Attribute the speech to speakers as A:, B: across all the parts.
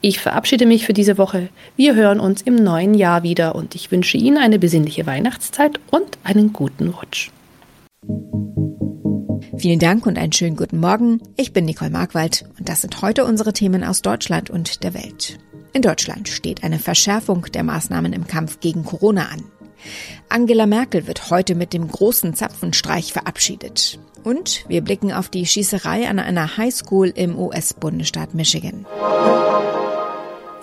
A: Ich verabschiede mich für diese Woche. Wir hören uns im neuen Jahr wieder und ich wünsche Ihnen eine besinnliche Weihnachtszeit und einen guten Rutsch.
B: Vielen Dank und einen schönen guten Morgen. Ich bin Nicole Markwald und das sind heute unsere Themen aus Deutschland und der Welt. In Deutschland steht eine Verschärfung der Maßnahmen im Kampf gegen Corona an. Angela Merkel wird heute mit dem großen Zapfenstreich verabschiedet. Und wir blicken auf die Schießerei an einer Highschool im US-Bundesstaat Michigan.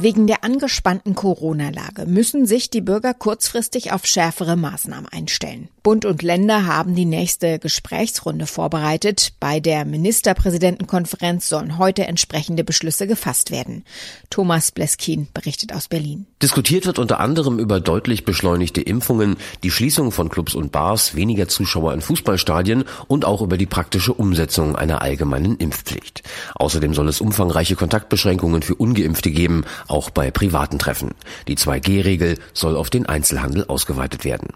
B: Wegen der angespannten Corona-Lage müssen sich die Bürger kurzfristig auf schärfere Maßnahmen einstellen. Bund und Länder haben die nächste Gesprächsrunde vorbereitet. Bei der Ministerpräsidentenkonferenz sollen heute entsprechende Beschlüsse gefasst werden. Thomas Bleskin berichtet aus Berlin.
C: Diskutiert wird unter anderem über deutlich beschleunigte Impfungen, die Schließung von Clubs und Bars, weniger Zuschauer in Fußballstadien und auch über die praktische Umsetzung einer allgemeinen Impfpflicht. Außerdem soll es umfangreiche Kontaktbeschränkungen für Ungeimpfte geben, auch bei privaten Treffen. Die 2G-Regel soll auf den Einzelhandel ausgeweitet werden.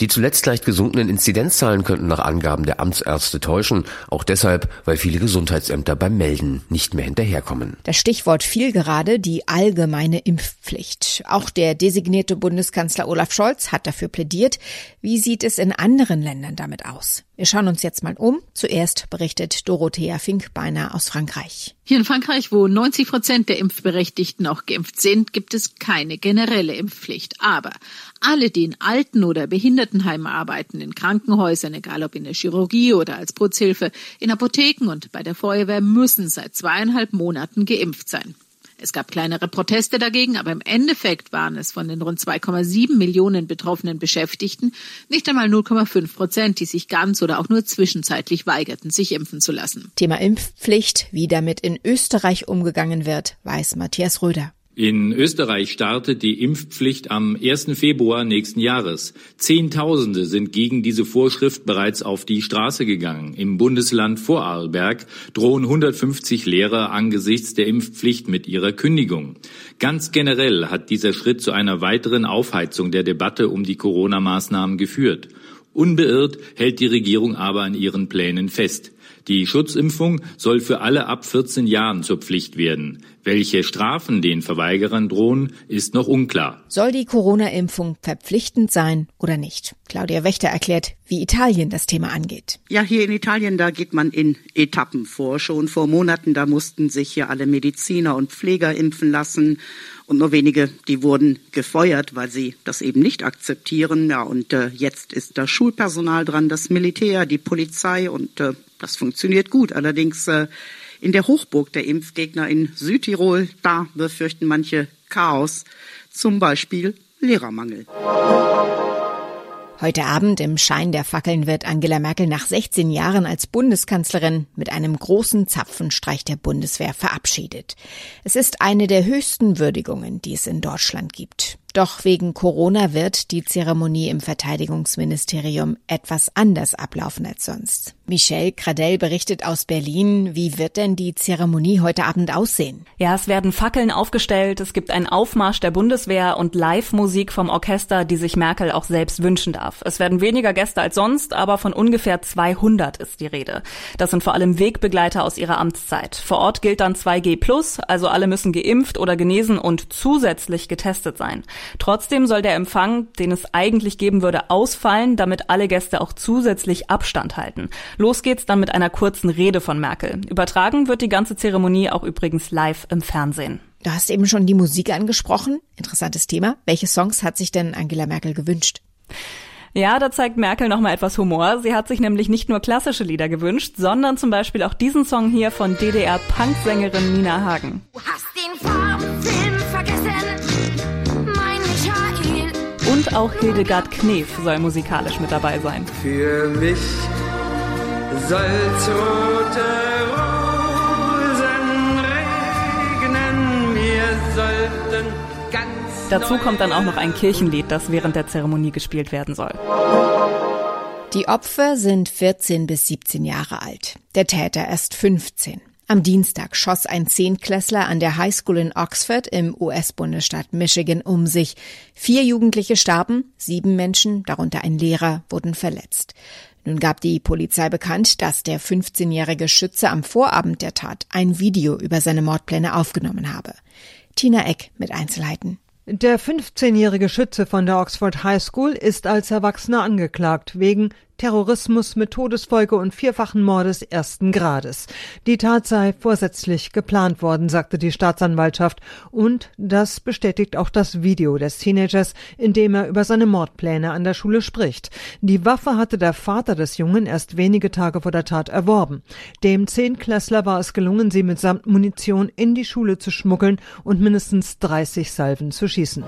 C: Die zuletzt leicht gesunkenen Inzidenzzahlen könnten nach Angaben der Amtsärzte täuschen, auch deshalb, weil viele Gesundheitsämter beim Melden nicht mehr hinterherkommen.
B: Das Stichwort fiel gerade die allgemeine Impfpflicht. Auch der designierte Bundeskanzler Olaf Scholz hat dafür plädiert. Wie sieht es in anderen Ländern damit aus? Wir schauen uns jetzt mal um. Zuerst berichtet Dorothea Finkbeiner aus Frankreich.
D: Hier in Frankreich, wo 90 Prozent der Impfberechtigten auch geimpft sind, gibt es keine generelle Impfpflicht. Aber alle, die in Alten- oder Behindertenheimen arbeiten, in Krankenhäusern, egal ob in der Chirurgie oder als Putzhilfe, in Apotheken und bei der Feuerwehr, müssen seit zweieinhalb Monaten geimpft sein. Es gab kleinere Proteste dagegen, aber im Endeffekt waren es von den rund 2,7 Millionen betroffenen Beschäftigten nicht einmal 0,5 Prozent, die sich ganz oder auch nur zwischenzeitlich weigerten, sich impfen zu lassen.
B: Thema Impfpflicht, wie damit in Österreich umgegangen wird, weiß Matthias Röder.
E: In Österreich startet die Impfpflicht am 1. Februar nächsten Jahres. Zehntausende sind gegen diese Vorschrift bereits auf die Straße gegangen. Im Bundesland Vorarlberg drohen 150 Lehrer angesichts der Impfpflicht mit ihrer Kündigung. Ganz generell hat dieser Schritt zu einer weiteren Aufheizung der Debatte um die Corona-Maßnahmen geführt. Unbeirrt hält die Regierung aber an ihren Plänen fest. Die Schutzimpfung soll für alle ab 14 Jahren zur Pflicht werden. Welche Strafen den Verweigerern drohen, ist noch unklar.
B: Soll die Corona-Impfung verpflichtend sein oder nicht? Claudia Wächter erklärt, wie Italien das Thema angeht.
F: Ja, hier in Italien, da geht man in Etappen vor. Schon vor Monaten, da mussten sich hier alle Mediziner und Pfleger impfen lassen. Und nur wenige, die wurden gefeuert, weil sie das eben nicht akzeptieren. Ja, und äh, jetzt ist das Schulpersonal dran, das Militär, die Polizei und äh, das funktioniert gut. Allerdings äh, in der Hochburg der Impfgegner in Südtirol, da befürchten manche Chaos, zum Beispiel Lehrermangel.
B: Heute Abend im Schein der Fackeln wird Angela Merkel nach 16 Jahren als Bundeskanzlerin mit einem großen Zapfenstreich der Bundeswehr verabschiedet. Es ist eine der höchsten Würdigungen, die es in Deutschland gibt. Doch wegen Corona wird die Zeremonie im Verteidigungsministerium etwas anders ablaufen als sonst. Michelle Cradell berichtet aus Berlin. Wie wird denn die Zeremonie heute Abend aussehen?
G: Ja, es werden Fackeln aufgestellt, es gibt einen Aufmarsch der Bundeswehr und Live-Musik vom Orchester, die sich Merkel auch selbst wünschen darf. Es werden weniger Gäste als sonst, aber von ungefähr 200 ist die Rede. Das sind vor allem Wegbegleiter aus ihrer Amtszeit. Vor Ort gilt dann 2G+, also alle müssen geimpft oder genesen und zusätzlich getestet sein. Trotzdem soll der Empfang, den es eigentlich geben würde, ausfallen, damit alle Gäste auch zusätzlich Abstand halten. Los geht's dann mit einer kurzen Rede von Merkel. Übertragen wird die ganze Zeremonie auch übrigens live im Fernsehen.
B: Du hast eben schon die Musik angesprochen. Interessantes Thema. Welche Songs hat sich denn Angela Merkel gewünscht?
G: Ja, da zeigt Merkel noch mal etwas Humor. Sie hat sich nämlich nicht nur klassische Lieder gewünscht, sondern zum Beispiel auch diesen Song hier von DDR-Punksängerin Nina Hagen. Du auch Hildegard Knef soll musikalisch mit dabei sein.
H: Für mich soll tote Rosen regnen, wir sollten ganz
G: Dazu kommt dann auch noch ein Kirchenlied, das während der Zeremonie gespielt werden soll.
B: Die Opfer sind 14 bis 17 Jahre alt, der Täter erst 15. Am Dienstag schoss ein Zehntklässler an der Highschool in Oxford im US-Bundesstaat Michigan um sich. Vier Jugendliche starben, sieben Menschen, darunter ein Lehrer, wurden verletzt. Nun gab die Polizei bekannt, dass der 15-jährige Schütze am Vorabend der Tat ein Video über seine Mordpläne aufgenommen habe. Tina Eck mit Einzelheiten.
I: Der 15-jährige Schütze von der Oxford High School ist als Erwachsener angeklagt wegen Terrorismus mit Todesfolge und vierfachen Mordes ersten Grades. Die Tat sei vorsätzlich geplant worden, sagte die Staatsanwaltschaft. Und das bestätigt auch das Video des Teenagers, in dem er über seine Mordpläne an der Schule spricht. Die Waffe hatte der Vater des Jungen erst wenige Tage vor der Tat erworben. Dem Zehnklässler war es gelungen, sie mitsamt Munition in die Schule zu schmuggeln und mindestens 30 Salven zu schießen.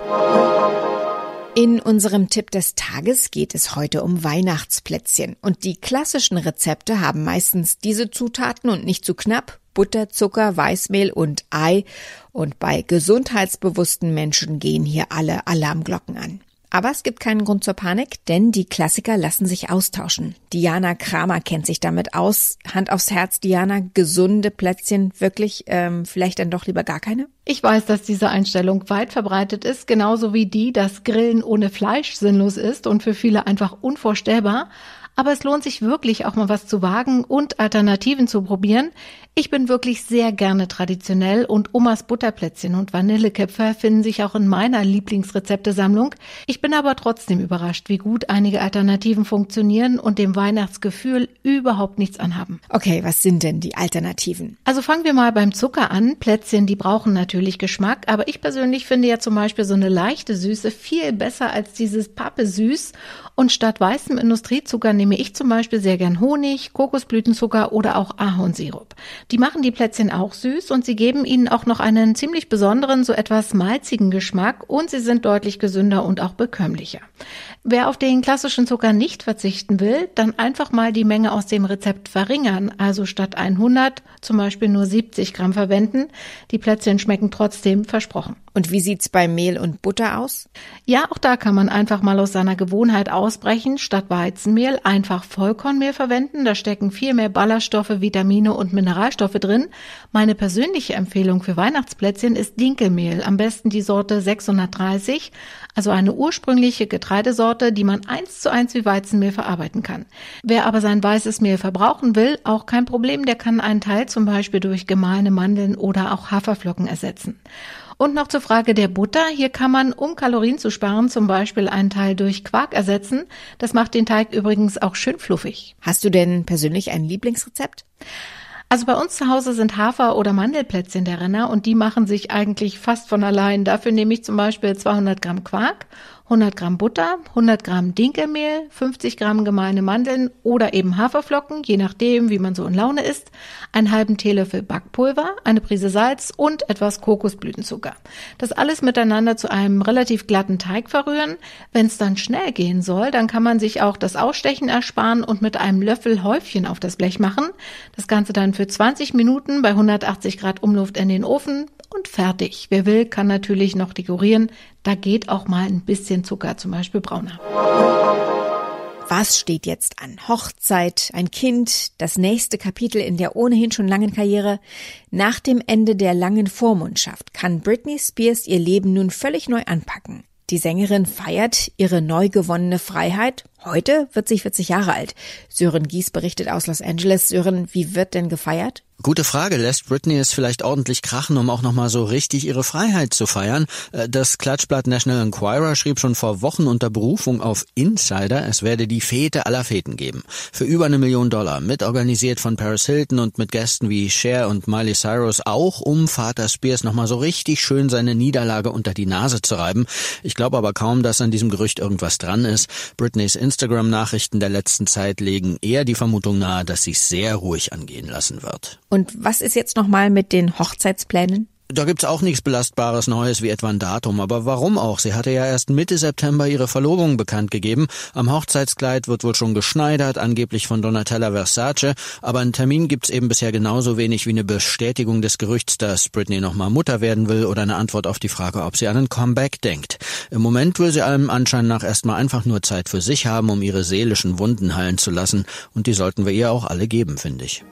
B: In unserem Tipp des Tages geht es heute um Weihnachtsplätzchen. Und die klassischen Rezepte haben meistens diese Zutaten und nicht zu knapp. Butter, Zucker, Weißmehl und Ei. Und bei gesundheitsbewussten Menschen gehen hier alle Alarmglocken an. Aber es gibt keinen Grund zur Panik, denn die Klassiker lassen sich austauschen. Diana Kramer kennt sich damit aus. Hand aufs Herz, Diana, gesunde Plätzchen, wirklich, ähm, vielleicht dann doch lieber gar keine?
J: Ich weiß, dass diese Einstellung weit verbreitet ist, genauso wie die, dass Grillen ohne Fleisch sinnlos ist und für viele einfach unvorstellbar. Aber es lohnt sich wirklich auch mal was zu wagen und Alternativen zu probieren. Ich bin wirklich sehr gerne traditionell und Omas Butterplätzchen und Vanilleköpfe finden sich auch in meiner Lieblingsrezeptesammlung. Ich bin aber trotzdem überrascht, wie gut einige Alternativen funktionieren und dem Weihnachtsgefühl überhaupt nichts anhaben.
B: Okay, was sind denn die Alternativen?
J: Also fangen wir mal beim Zucker an. Plätzchen, die brauchen natürlich Geschmack, aber ich persönlich finde ja zum Beispiel so eine leichte Süße viel besser als dieses Pappe süß. Und statt weißem Industriezucker nehme ich zum Beispiel sehr gern Honig, Kokosblütenzucker oder auch Ahornsirup. Die machen die Plätzchen auch süß und sie geben ihnen auch noch einen ziemlich besonderen, so etwas malzigen Geschmack und sie sind deutlich gesünder und auch bekömmlicher. Wer auf den klassischen Zucker nicht verzichten will, dann einfach mal die Menge aus dem Rezept verringern, also statt 100 zum Beispiel nur 70 Gramm verwenden. Die Plätzchen schmecken trotzdem versprochen.
B: Und wie sieht's bei Mehl und Butter aus?
J: Ja, auch da kann man einfach mal aus seiner Gewohnheit ausbrechen. Statt Weizenmehl einfach Vollkornmehl verwenden. Da stecken viel mehr Ballaststoffe, Vitamine und Mineralstoffe drin. Meine persönliche Empfehlung für Weihnachtsplätzchen ist Dinkelmehl. Am besten die Sorte 630, also eine ursprüngliche Getreidesorte, die man eins zu eins wie Weizenmehl verarbeiten kann. Wer aber sein weißes Mehl verbrauchen will, auch kein Problem, der kann einen Teil zum Beispiel durch gemahlene Mandeln oder auch Haferflocken ersetzen. Und noch zur Frage der Butter. Hier kann man, um Kalorien zu sparen, zum Beispiel einen Teil durch Quark ersetzen. Das macht den Teig übrigens auch schön fluffig.
B: Hast du denn persönlich ein Lieblingsrezept?
J: Also bei uns zu Hause sind Hafer- oder Mandelplätzchen der Renner und die machen sich eigentlich fast von allein. Dafür nehme ich zum Beispiel 200 Gramm Quark 100 Gramm Butter, 100 Gramm Dinkelmehl, 50 Gramm gemahlene Mandeln oder eben Haferflocken, je nachdem, wie man so in Laune ist, einen halben Teelöffel Backpulver, eine Prise Salz und etwas Kokosblütenzucker. Das alles miteinander zu einem relativ glatten Teig verrühren. Wenn es dann schnell gehen soll, dann kann man sich auch das Ausstechen ersparen und mit einem Löffel Häufchen auf das Blech machen. Das Ganze dann für 20 Minuten bei 180 Grad Umluft in den Ofen und fertig. Wer will, kann natürlich noch dekorieren. Da geht auch mal ein bisschen Zucker, zum Beispiel brauner.
B: Was steht jetzt an? Hochzeit, ein Kind, das nächste Kapitel in der ohnehin schon langen Karriere. Nach dem Ende der langen Vormundschaft kann Britney Spears ihr Leben nun völlig neu anpacken. Die Sängerin feiert ihre neu gewonnene Freiheit. Heute wird sie 40 Jahre alt. Sören Gies berichtet aus Los Angeles. Sören, wie wird denn gefeiert?
K: Gute Frage. Lässt Britney es vielleicht ordentlich krachen, um auch nochmal so richtig ihre Freiheit zu feiern? Äh, das Klatschblatt National Enquirer schrieb schon vor Wochen unter Berufung auf Insider, es werde die Fete aller Feten geben. Für über eine Million Dollar, mitorganisiert von Paris Hilton und mit Gästen wie Cher und Miley Cyrus, auch um Vater Spears nochmal so richtig schön seine Niederlage unter die Nase zu reiben. Ich glaube aber kaum, dass an diesem Gerücht irgendwas dran ist. Britneys Instagram-Nachrichten der letzten Zeit legen eher die Vermutung nahe, dass sie es sehr ruhig angehen lassen wird.
B: Und was ist jetzt nochmal mit den Hochzeitsplänen?
K: Da gibt's auch nichts Belastbares Neues wie etwa ein Datum, aber warum auch? Sie hatte ja erst Mitte September ihre Verlobung bekannt gegeben. Am Hochzeitskleid wird wohl schon geschneidert, angeblich von Donatella Versace, aber einen Termin gibt's eben bisher genauso wenig wie eine Bestätigung des Gerüchts, dass Britney nochmal Mutter werden will oder eine Antwort auf die Frage, ob sie an einen Comeback denkt. Im Moment will sie allem Anschein nach erstmal einfach nur Zeit für sich haben, um ihre seelischen Wunden heilen zu lassen, und die sollten wir ihr auch alle geben, finde ich.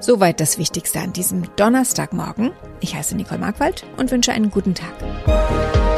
B: Soweit das Wichtigste an diesem Donnerstagmorgen. Ich heiße Nicole Markwald und wünsche einen guten Tag.